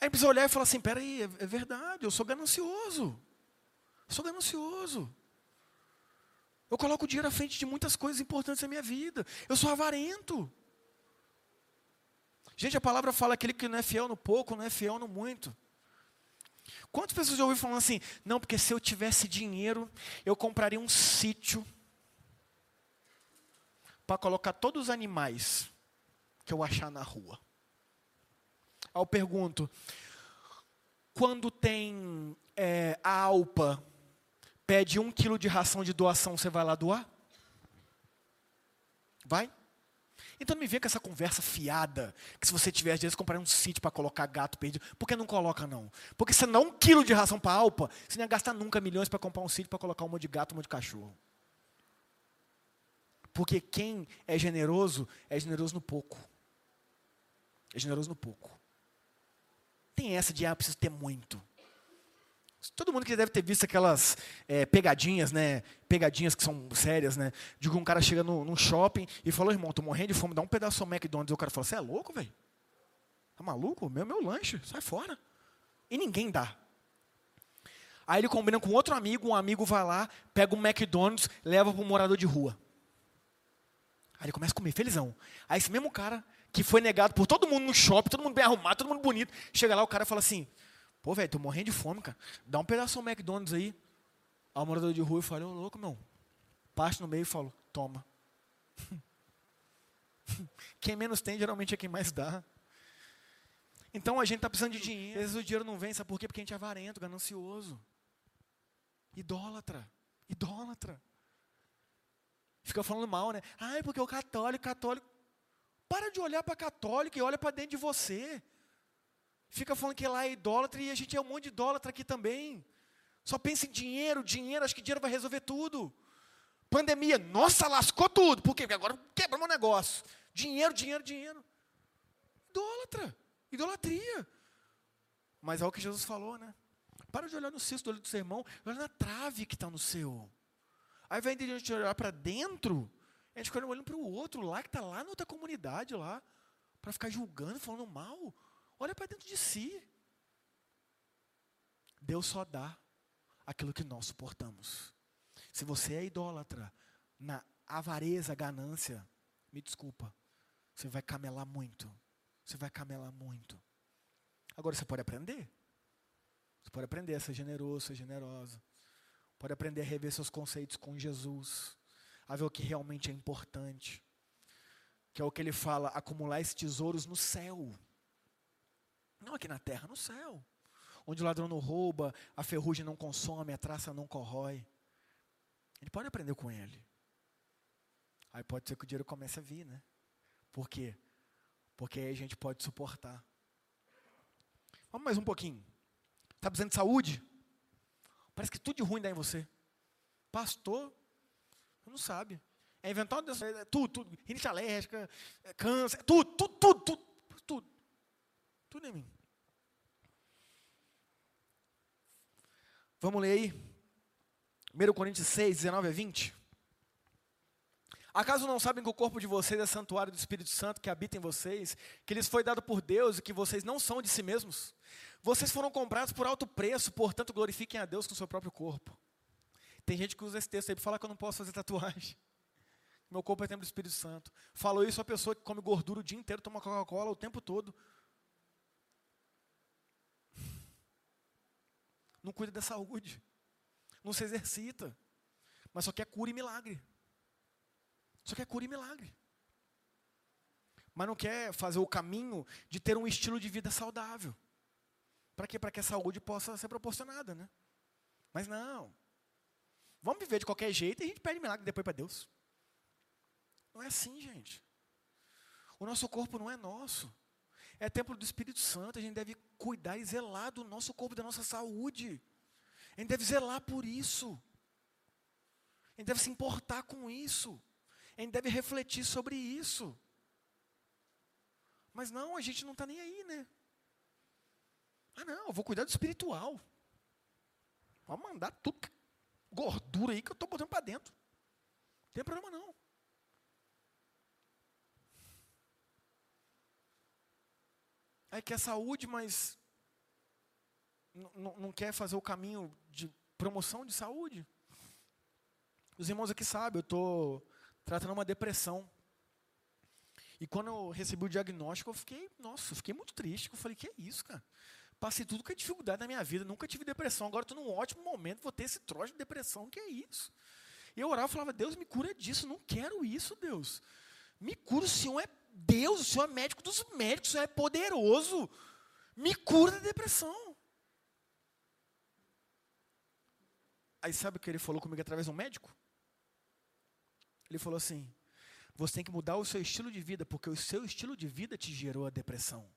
Aí a gente precisa olhar e falar assim: peraí, é, é verdade, eu sou ganancioso. Eu sou ganancioso. Eu coloco o dinheiro à frente de muitas coisas importantes da minha vida. Eu sou avarento. Gente, a palavra fala aquele que não é fiel no pouco, não é fiel no muito. Quantas pessoas já ouviram falando assim? Não, porque se eu tivesse dinheiro, eu compraria um sítio para colocar todos os animais que eu achar na rua. Aí eu pergunto: quando tem é, a Alpa pede um quilo de ração de doação, você vai lá doar? Vai? Então me vem com essa conversa fiada, que se você tiver, às vezes, comprar um sítio para colocar gato perdido. Por que não coloca, não? Porque se não um quilo de ração para Alpa, você não ia gastar nunca milhões para comprar um sítio para colocar um monte de gato, um monte de cachorro. Porque quem é generoso, é generoso no pouco. É generoso no pouco. Tem essa de, ah, preciso ter muito. Todo mundo que deve ter visto aquelas é, pegadinhas, né? Pegadinhas que são sérias, né? De um cara chega no, num shopping e fala, irmão, tô morrendo de fome, dá um pedaço ao McDonald's. E o cara fala, você é louco, velho? Tá maluco? Meu, meu lanche, sai fora. E ninguém dá. Aí ele combina com outro amigo, um amigo vai lá, pega um McDonald's, leva para um morador de rua. Aí ele começa a comer, felizão. Aí esse mesmo cara, que foi negado por todo mundo no shopping, todo mundo bem arrumado, todo mundo bonito, chega lá, o cara fala assim, Pô, velho, tô morrendo de fome, cara. Dá um pedaço do McDonald's aí. Aí o morador de rua falou, louco, meu. Parte no meio e falou, toma. quem menos tem, geralmente é quem mais dá. Então a gente está precisando de dinheiro. Às vezes o dinheiro não vem, sabe por quê? Porque a gente é avarento, ganancioso. Idólatra. Idólatra. Fica falando mal, né? É porque o católico, católico. Para de olhar para católico e olha para dentro de você. Fica falando que lá é idólatra e a gente é um monte de idólatra aqui também. Só pensa em dinheiro, dinheiro, acho que dinheiro vai resolver tudo. Pandemia, nossa, lascou tudo. Por quê? Porque agora quebra meu negócio. Dinheiro, dinheiro, dinheiro. Idólatra, idolatria. Mas é o que Jesus falou, né? Para de olhar no cesto do olho do seu irmão, olha na trave que está no seu. Aí vai a gente olhar para dentro, a gente fica olhando para o outro lá, que está lá na outra comunidade lá, para ficar julgando, falando mal. Olha para dentro de si. Deus só dá aquilo que nós suportamos. Se você é idólatra na avareza, ganância, me desculpa, você vai camelar muito. Você vai camelar muito. Agora você pode aprender. Você pode aprender a ser generoso, ser generosa. Pode aprender a rever seus conceitos com Jesus. A ver o que realmente é importante. Que é o que ele fala, acumular esses tesouros no céu. Não aqui na terra, no céu. Onde o ladrão não rouba, a ferrugem não consome, a traça não corrói. Ele pode aprender com ele. Aí pode ser que o dinheiro comece a vir, né? Por quê? Porque aí a gente pode suportar. Vamos mais um pouquinho. Está precisando de saúde? Parece que tudo de ruim dá em você. Pastor, não sabe. É inventar é tudo, tudo. Rinite alérgica, é câncer, tudo, tudo, tudo, tudo. Tudo em mim. Vamos ler aí. 1 Coríntios 6, 19 a 20. Acaso não sabem que o corpo de vocês é santuário do Espírito Santo que habita em vocês, que lhes foi dado por Deus e que vocês não são de si mesmos? Vocês foram comprados por alto preço, portanto glorifiquem a Deus com o seu próprio corpo. Tem gente que usa esse texto aí para falar que eu não posso fazer tatuagem. Meu corpo é templo do Espírito Santo. Falou isso a pessoa que come gordura o dia inteiro, toma Coca-Cola o tempo todo. não cuida da saúde, não se exercita. mas só quer cura e milagre. Só quer cura e milagre. Mas não quer fazer o caminho de ter um estilo de vida saudável. Para quê? Para que a saúde possa ser proporcionada, né? Mas não. Vamos viver de qualquer jeito e a gente pede milagre depois para Deus. Não é assim, gente. O nosso corpo não é nosso. É templo do Espírito Santo. A gente deve cuidar e zelar do nosso corpo, da nossa saúde. A gente deve zelar por isso. A gente deve se importar com isso. A gente deve refletir sobre isso. Mas não, a gente não está nem aí, né? Ah, não, eu vou cuidar do espiritual. Vou mandar tudo, gordura aí que eu estou botando para dentro. Não tem problema não. Aí quer saúde, mas não quer fazer o caminho de promoção de saúde. Os irmãos aqui sabem, eu estou tratando uma depressão. E quando eu recebi o diagnóstico, eu fiquei, nossa, eu fiquei muito triste. Eu falei, que é isso, cara? Passei tudo que é dificuldade na minha vida, nunca tive depressão. Agora estou num ótimo momento, vou ter esse troço de depressão, que é isso? Eu orava e falava, Deus, me cura disso, não quero isso, Deus. Me cura, o Senhor é Deus, o Senhor é médico dos médicos, o Senhor é poderoso. Me cura da depressão. Aí sabe o que ele falou comigo através de um médico? Ele falou assim: você tem que mudar o seu estilo de vida, porque o seu estilo de vida te gerou a depressão.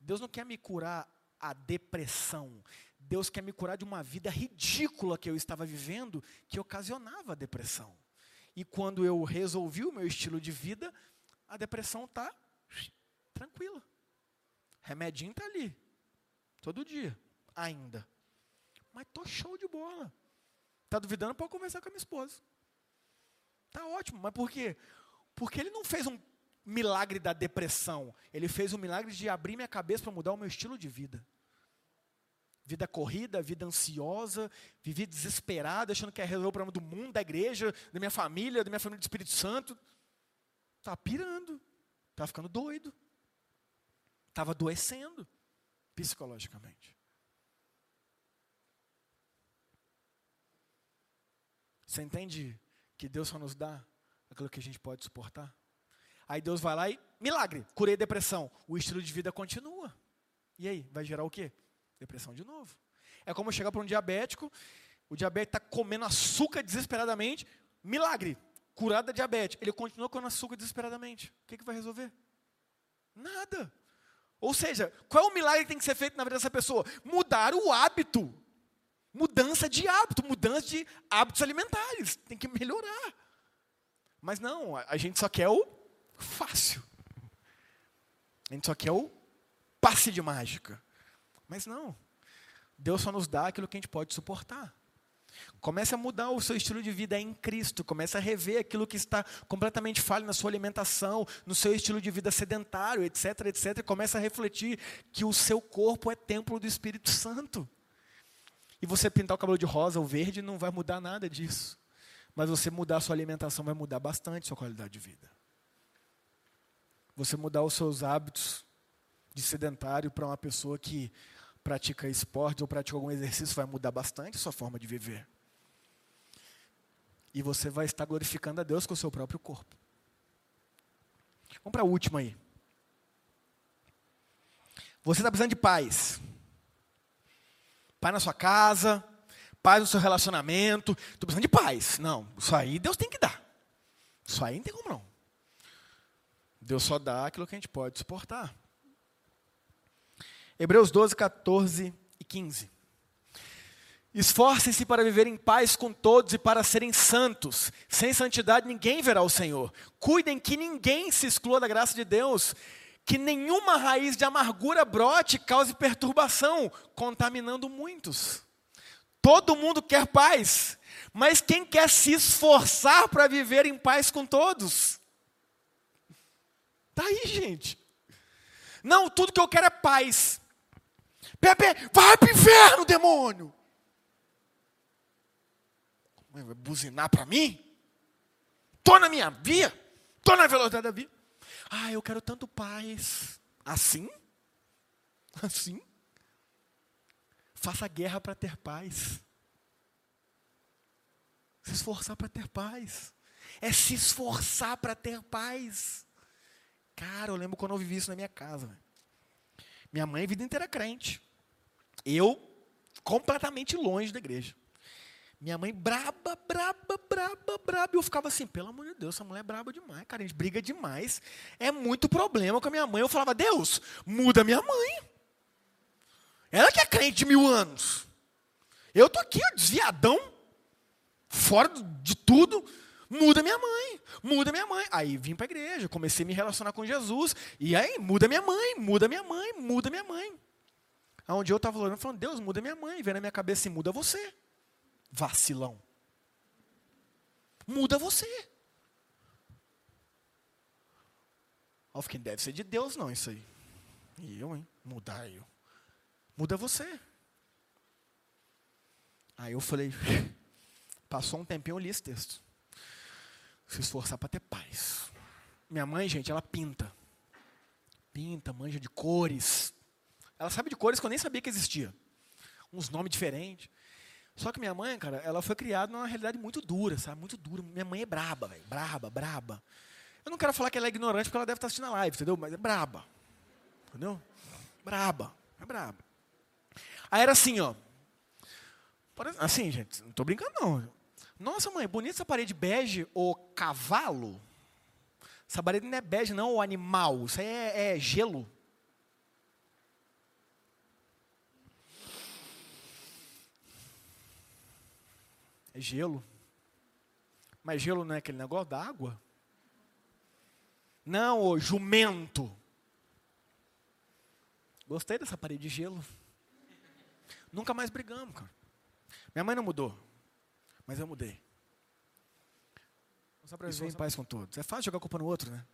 Deus não quer me curar a depressão. Deus quer me curar de uma vida ridícula que eu estava vivendo, que ocasionava a depressão. E quando eu resolvi o meu estilo de vida, a depressão está tranquila. Remedinho está ali. Todo dia. Ainda. Mas tô show de bola. Tá duvidando? Pode conversar com a minha esposa. Tá ótimo. Mas por quê? Porque ele não fez um milagre da depressão. Ele fez um milagre de abrir minha cabeça para mudar o meu estilo de vida. Vida corrida, vida ansiosa, vivi desesperado, achando que ia resolver o problema do mundo, da igreja, da minha família, da minha família do Espírito Santo. Tá pirando. Tá ficando doido. Estava adoecendo psicologicamente. Você entende que Deus só nos dá aquilo que a gente pode suportar? Aí Deus vai lá e, milagre, curei depressão. O estilo de vida continua. E aí, vai gerar o quê? Depressão de novo. É como chegar para um diabético, o diabético está comendo açúcar desesperadamente, milagre, curado da diabetes. Ele continua comendo açúcar desesperadamente. O que, que vai resolver? Nada. Ou seja, qual é o milagre que tem que ser feito na vida dessa pessoa? Mudar o hábito. Mudança de hábito, mudança de hábitos alimentares. Tem que melhorar. Mas não, a gente só quer o fácil. A gente só quer o passe de mágica. Mas não. Deus só nos dá aquilo que a gente pode suportar. Comece a mudar o seu estilo de vida em Cristo. Comece a rever aquilo que está completamente falho na sua alimentação, no seu estilo de vida sedentário, etc, etc. Comece a refletir que o seu corpo é templo do Espírito Santo. E você pintar o cabelo de rosa ou verde não vai mudar nada disso. Mas você mudar a sua alimentação vai mudar bastante a sua qualidade de vida. Você mudar os seus hábitos de sedentário para uma pessoa que pratica esporte ou pratica algum exercício vai mudar bastante a sua forma de viver. E você vai estar glorificando a Deus com o seu próprio corpo. Vamos para a última aí. Você está precisando de paz. Paz na sua casa, paz no seu relacionamento. Estou precisando de paz. Não, isso aí Deus tem que dar. Isso aí não tem como não. Deus só dá aquilo que a gente pode suportar. Hebreus 12, 14 e 15. Esforcem-se para viver em paz com todos e para serem santos. Sem santidade ninguém verá o Senhor. Cuidem que ninguém se exclua da graça de Deus que nenhuma raiz de amargura brote e cause perturbação, contaminando muitos. Todo mundo quer paz, mas quem quer se esforçar para viver em paz com todos? Tá aí, gente. Não, tudo que eu quero é paz. Pepe, vai para o inferno, demônio. Vai buzinar para mim? Tô na minha via, tô na velocidade da via. Ah, eu quero tanto paz. Assim? Assim? Faça guerra para ter paz. Se esforçar para ter paz. É se esforçar para ter paz. Cara, eu lembro quando eu vivi isso na minha casa. Minha mãe a vida inteira crente. Eu completamente longe da igreja. Minha mãe braba, braba, braba, braba. E eu ficava assim, pelo amor de Deus, essa mulher é braba demais, cara, a gente briga demais. É muito problema com a minha mãe. Eu falava, Deus, muda minha mãe. Ela que é crente de mil anos. Eu tô aqui, desviadão, fora de tudo. Muda minha mãe, muda minha mãe. Aí vim para a igreja, comecei a me relacionar com Jesus. E aí, muda minha mãe, muda minha mãe, muda minha mãe. Onde eu estava falando, falando, Deus, muda minha mãe. Vem na minha cabeça assim, muda você. Vacilão. Muda você. Eu fiquei, deve ser de Deus não isso aí. E eu, hein? Mudar eu. Muda você. Aí eu falei, passou um tempinho, eu li esse texto. Se esforçar para ter paz. Minha mãe, gente, ela pinta. Pinta, manja de cores. Ela sabe de cores que eu nem sabia que existia. Uns nomes diferentes. Só que minha mãe, cara, ela foi criada numa realidade muito dura, sabe? Muito dura. Minha mãe é braba, velho. Braba, braba. Eu não quero falar que ela é ignorante porque ela deve estar assistindo a live, entendeu? Mas é braba. Entendeu? Braba. É braba. Aí era assim, ó. Assim, gente, não estou brincando não. Nossa, mãe, bonita essa parede bege ou cavalo? Essa parede não é bege, não, o animal. Isso aí é, é gelo. É gelo. Mas gelo não é aquele negócio da água? Não, o jumento. Gostei dessa parede de gelo. Nunca mais brigamos, cara. Minha mãe não mudou, mas eu mudei. Viver em paz com todos. É fácil jogar a culpa no outro, né?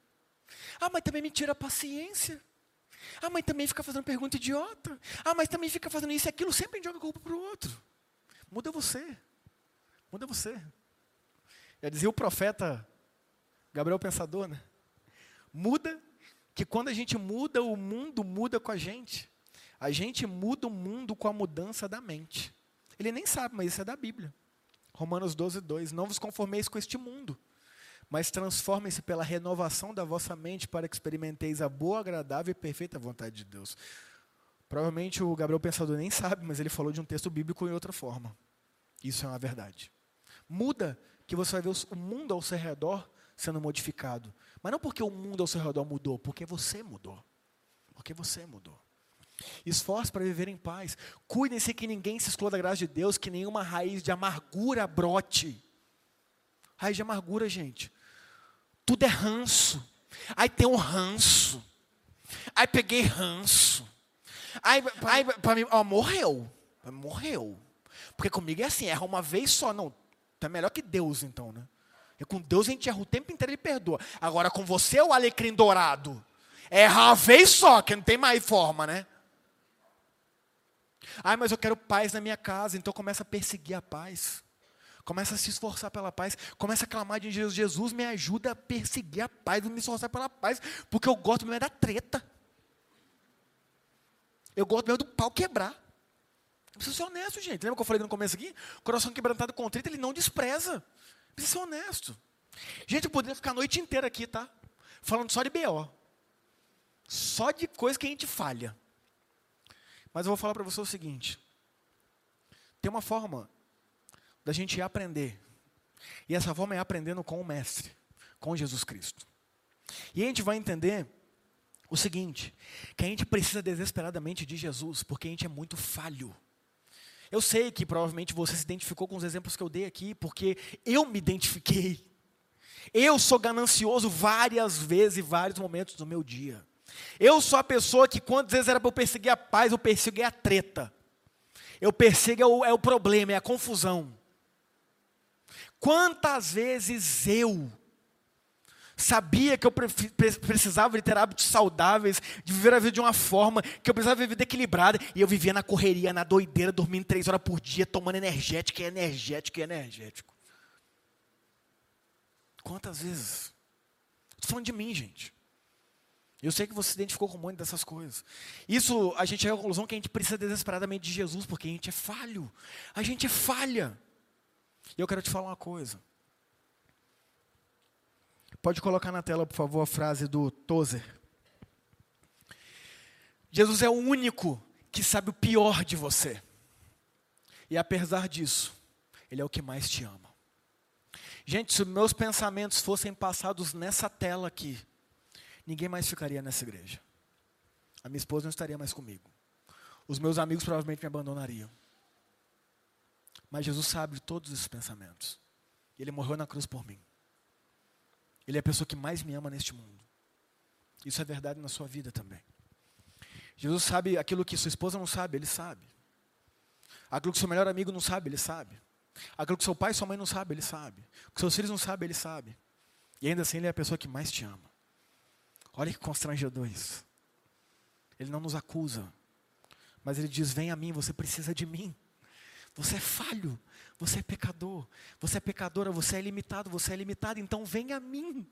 Ah, mas também me tira a paciência. Ah, mas também fica fazendo pergunta idiota. Ah, mas também fica fazendo isso e aquilo. Sempre joga a culpa para o outro. Muda você. Muda você. Já dizia o profeta Gabriel Pensador, né? Muda, que quando a gente muda, o mundo muda com a gente. A gente muda o mundo com a mudança da mente. Ele nem sabe, mas isso é da Bíblia. Romanos 12, 2. Não vos conformeis com este mundo, mas transformem-se pela renovação da vossa mente para que experimenteis a boa, agradável e perfeita vontade de Deus. Provavelmente o Gabriel Pensador nem sabe, mas ele falou de um texto bíblico em outra forma. Isso é uma verdade. Muda que você vai ver o mundo ao seu redor sendo modificado. Mas não porque o mundo ao seu redor mudou, porque você mudou. Porque você mudou. Esforce para viver em paz. Cuidem-se que ninguém se exclua da graça de Deus, que nenhuma raiz de amargura brote. Raiz de amargura, gente. Tudo é ranço. Aí tem um ranço. Aí peguei ranço. Aí, aí para mim, ó, morreu. Morreu. Porque comigo é assim, erra uma vez só. Não, Tá melhor que Deus, então, né? E com Deus a gente erra o tempo inteiro e perdoa. Agora com você, o alecrim dourado. Erra uma vez só, que não tem mais forma, né? Ai, mas eu quero paz na minha casa, então começa a perseguir a paz. Começa a se esforçar pela paz. Começa a clamar de Jesus. Jesus me ajuda a perseguir a paz, me esforçar pela paz. Porque eu gosto mesmo da treta. Eu gosto mesmo do pau quebrar. Precisa ser honesto, gente. Lembra que eu falei no começo aqui? Coração quebrantado contrito, ele não despreza. Precisa ser honesto. Gente, eu poderia ficar a noite inteira aqui, tá? Falando só de BO. Só de coisa que a gente falha. Mas eu vou falar para você o seguinte: tem uma forma da gente aprender. E essa forma é aprendendo com o Mestre, com Jesus Cristo. E a gente vai entender o seguinte: que a gente precisa desesperadamente de Jesus, porque a gente é muito falho. Eu sei que provavelmente você se identificou com os exemplos que eu dei aqui, porque eu me identifiquei. Eu sou ganancioso várias vezes e vários momentos do meu dia. Eu sou a pessoa que, quando às vezes era para eu perseguir a paz, eu persigo a treta. Eu persigo é o, é o problema, é a confusão. Quantas vezes eu sabia que eu precisava de ter hábitos saudáveis, de viver a vida de uma forma, que eu precisava viver equilibrada, e eu vivia na correria, na doideira, dormindo três horas por dia, tomando energético, e energético, e energético. Quantas vezes? Estou falando de mim, gente. Eu sei que você se identificou com um monte dessas coisas. Isso, a gente chega à conclusão que a gente precisa desesperadamente de Jesus, porque a gente é falho. A gente é falha. E eu quero te falar uma coisa. Pode colocar na tela, por favor, a frase do Tozer. Jesus é o único que sabe o pior de você. E apesar disso, Ele é o que mais te ama. Gente, se meus pensamentos fossem passados nessa tela aqui, ninguém mais ficaria nessa igreja. A minha esposa não estaria mais comigo. Os meus amigos provavelmente me abandonariam. Mas Jesus sabe todos esses pensamentos. Ele morreu na cruz por mim. Ele é a pessoa que mais me ama neste mundo. Isso é verdade na sua vida também. Jesus sabe aquilo que sua esposa não sabe, ele sabe. Aquilo que seu melhor amigo não sabe, ele sabe. Aquilo que seu pai e sua mãe não sabem, ele sabe. O que seus filhos não sabem, ele sabe. E ainda assim, ele é a pessoa que mais te ama. Olha que constrangedor isso. Ele não nos acusa, mas ele diz: Vem a mim, você precisa de mim. Você é falho, você é pecador, você é pecadora, você é limitado, você é limitado, então vem a mim.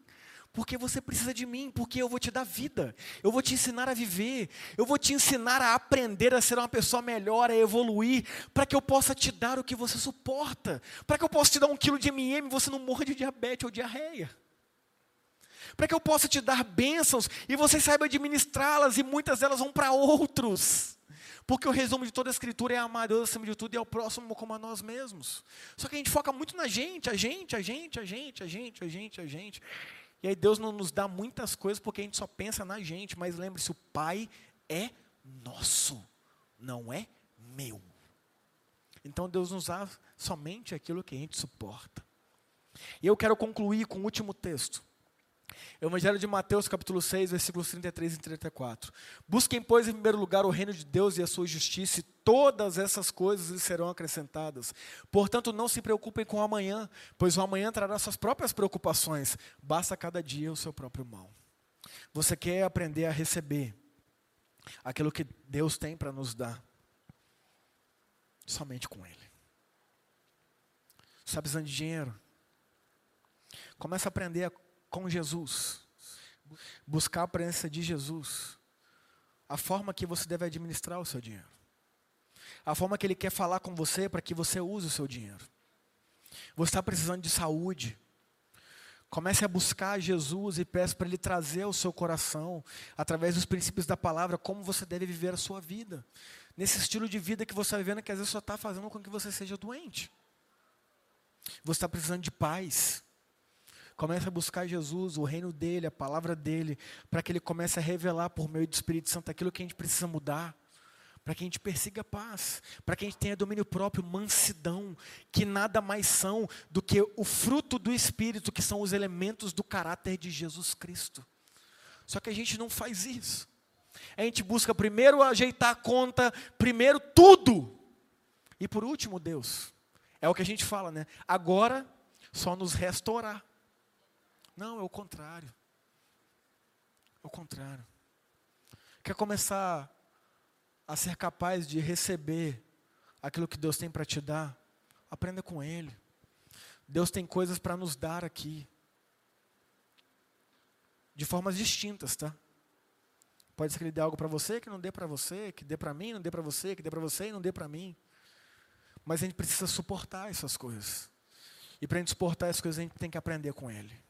Porque você precisa de mim, porque eu vou te dar vida, eu vou te ensinar a viver, eu vou te ensinar a aprender a ser uma pessoa melhor, a evoluir, para que eu possa te dar o que você suporta, para que eu possa te dar um quilo de MM e você não morra de diabetes ou diarreia para que eu possa te dar bênçãos e você saiba administrá-las, e muitas delas vão para outros. Porque o resumo de toda a escritura é amar Deus acima de tudo e ao próximo como a nós mesmos. Só que a gente foca muito na gente, a gente, a gente, a gente, a gente, a gente, a gente. E aí Deus não nos dá muitas coisas porque a gente só pensa na gente, mas lembre-se, o Pai é nosso, não é meu. Então Deus nos dá somente aquilo que a gente suporta. E eu quero concluir com o último texto. Evangelho de Mateus, capítulo 6, versículos 33 e 34. Busquem, pois, em primeiro lugar o reino de Deus e a sua justiça, e todas essas coisas lhes serão acrescentadas. Portanto, não se preocupem com o amanhã, pois o amanhã trará suas próprias preocupações. Basta cada dia o seu próprio mal. Você quer aprender a receber aquilo que Deus tem para nos dar? Somente com Ele. Está precisando de dinheiro? Comece a aprender a com Jesus, buscar a presença de Jesus, a forma que você deve administrar o seu dinheiro, a forma que Ele quer falar com você para que você use o seu dinheiro. Você está precisando de saúde. Comece a buscar Jesus e peça para Ele trazer ao seu coração, através dos princípios da palavra, como você deve viver a sua vida. Nesse estilo de vida que você está vivendo, que às vezes só está fazendo com que você seja doente. Você está precisando de paz. Comece a buscar Jesus, o reino dele, a palavra dele, para que ele comece a revelar por meio do Espírito Santo aquilo que a gente precisa mudar. Para que a gente persiga a paz, para que a gente tenha domínio próprio, mansidão, que nada mais são do que o fruto do Espírito, que são os elementos do caráter de Jesus Cristo. Só que a gente não faz isso. A gente busca primeiro ajeitar a conta, primeiro tudo. E por último, Deus. É o que a gente fala, né? Agora só nos restaurar. Não, é o contrário. É o contrário. Quer começar a ser capaz de receber aquilo que Deus tem para te dar? Aprenda com Ele. Deus tem coisas para nos dar aqui. De formas distintas, tá? Pode ser que Ele dê algo para você que não dê para você, que dê para mim, não dê para você, que dê para você e não dê para mim. Mas a gente precisa suportar essas coisas. E para a gente suportar essas coisas, a gente tem que aprender com Ele.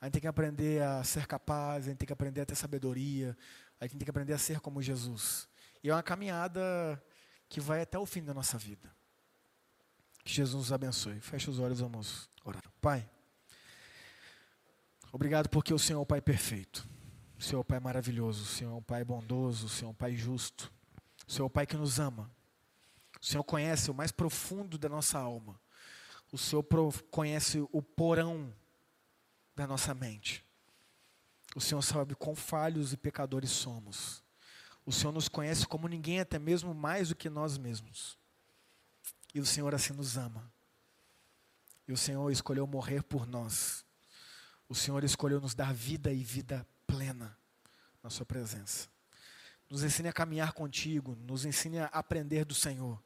A gente tem que aprender a ser capaz, a gente tem que aprender a ter sabedoria, a gente tem que aprender a ser como Jesus. E é uma caminhada que vai até o fim da nossa vida. Que Jesus nos abençoe. Feche os olhos, vamos orar. Pai, obrigado porque o Senhor é o Pai perfeito. O Senhor é o Pai maravilhoso. O Senhor é um Pai bondoso. O Senhor é um Pai justo. O Senhor é o Pai que nos ama. O Senhor conhece o mais profundo da nossa alma. O Senhor conhece o porão da nossa mente. O Senhor sabe quão falhos e pecadores somos. O Senhor nos conhece como ninguém, até mesmo mais do que nós mesmos. E o Senhor assim nos ama. E o Senhor escolheu morrer por nós. O Senhor escolheu nos dar vida e vida plena na Sua presença. Nos ensine a caminhar contigo, nos ensine a aprender do Senhor.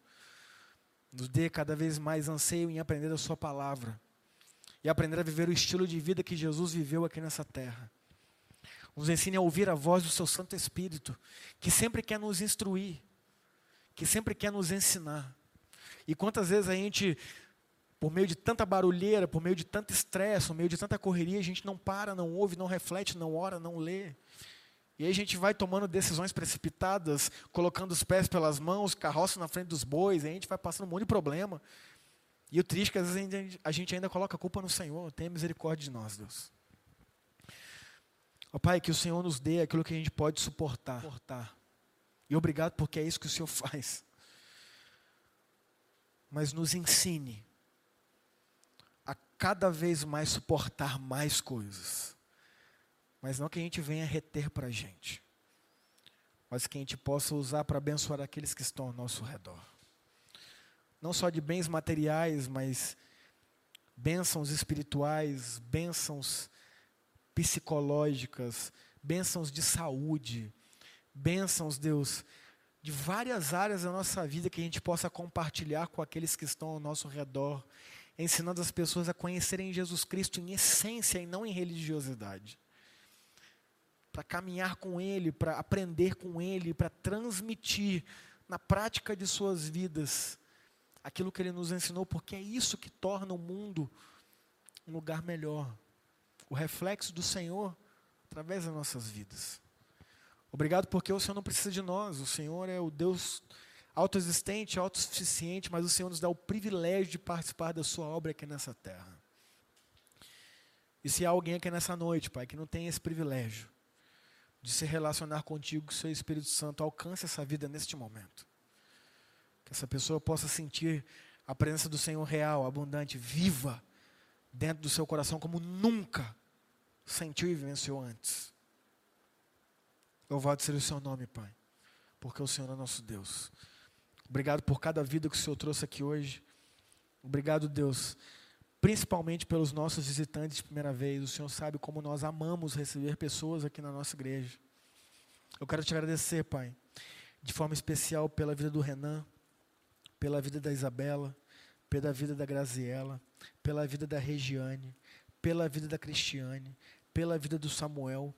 Nos dê cada vez mais anseio em aprender da Sua palavra e aprender a viver o estilo de vida que Jesus viveu aqui nessa terra. Nos ensine a ouvir a voz do seu Santo Espírito, que sempre quer nos instruir, que sempre quer nos ensinar. E quantas vezes a gente por meio de tanta barulheira, por meio de tanto estresse, por meio de tanta correria, a gente não para, não ouve, não reflete, não ora, não lê. E aí a gente vai tomando decisões precipitadas, colocando os pés pelas mãos, carroça na frente dos bois, aí a gente vai passando um monte de problema. E o triste é que às vezes a gente ainda coloca a culpa no Senhor. Tenha misericórdia de nós, Deus. Ó Pai, que o Senhor nos dê aquilo que a gente pode suportar. suportar. E obrigado porque é isso que o Senhor faz. Mas nos ensine a cada vez mais suportar mais coisas. Mas não que a gente venha reter para a gente, mas que a gente possa usar para abençoar aqueles que estão ao nosso redor. Não só de bens materiais, mas bênçãos espirituais, bênçãos psicológicas, bênçãos de saúde, bênçãos, Deus, de várias áreas da nossa vida que a gente possa compartilhar com aqueles que estão ao nosso redor, ensinando as pessoas a conhecerem Jesus Cristo em essência e não em religiosidade. Para caminhar com Ele, para aprender com Ele, para transmitir na prática de suas vidas aquilo que Ele nos ensinou, porque é isso que torna o mundo um lugar melhor. O reflexo do Senhor através das nossas vidas. Obrigado porque o Senhor não precisa de nós. O Senhor é o Deus autoexistente, autossuficiente, mas o Senhor nos dá o privilégio de participar da sua obra aqui nessa terra. E se há alguém aqui nessa noite, Pai, que não tem esse privilégio de se relacionar contigo, que o seu Espírito Santo alcance essa vida neste momento. Que essa pessoa possa sentir a presença do Senhor real, abundante, viva, dentro do seu coração como nunca sentiu e vivenciou antes. Louvado seja o seu nome, Pai, porque o Senhor é nosso Deus. Obrigado por cada vida que o Senhor trouxe aqui hoje. Obrigado, Deus, principalmente pelos nossos visitantes de primeira vez. O Senhor sabe como nós amamos receber pessoas aqui na nossa igreja. Eu quero te agradecer, Pai, de forma especial pela vida do Renan, pela vida da Isabela, pela vida da Graziela, pela vida da Regiane, pela vida da Cristiane, pela vida do Samuel,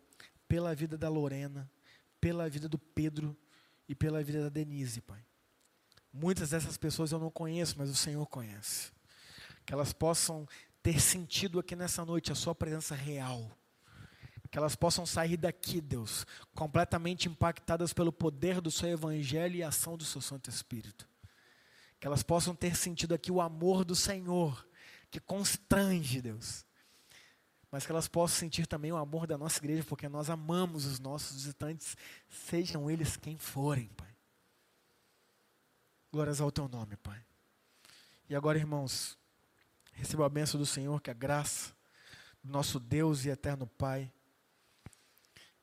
pela vida da Lorena, pela vida do Pedro e pela vida da Denise, Pai. Muitas dessas pessoas eu não conheço, mas o Senhor conhece. Que elas possam ter sentido aqui nessa noite a Sua presença real. Que elas possam sair daqui, Deus, completamente impactadas pelo poder do Seu Evangelho e a ação do Seu Santo Espírito. Que elas possam ter sentido aqui o amor do Senhor, que constrange, Deus mas que elas possam sentir também o amor da nossa igreja, porque nós amamos os nossos visitantes, sejam eles quem forem, Pai. Glórias ao teu nome, Pai. E agora, irmãos, receba a bênção do Senhor, que a graça do nosso Deus e eterno Pai,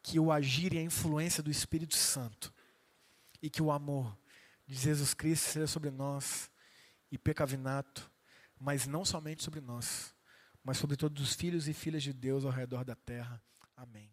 que o agir e a influência do Espírito Santo, e que o amor de Jesus Cristo seja sobre nós, e pecavinato, mas não somente sobre nós mas sobre todos os filhos e filhas de Deus ao redor da terra. Amém.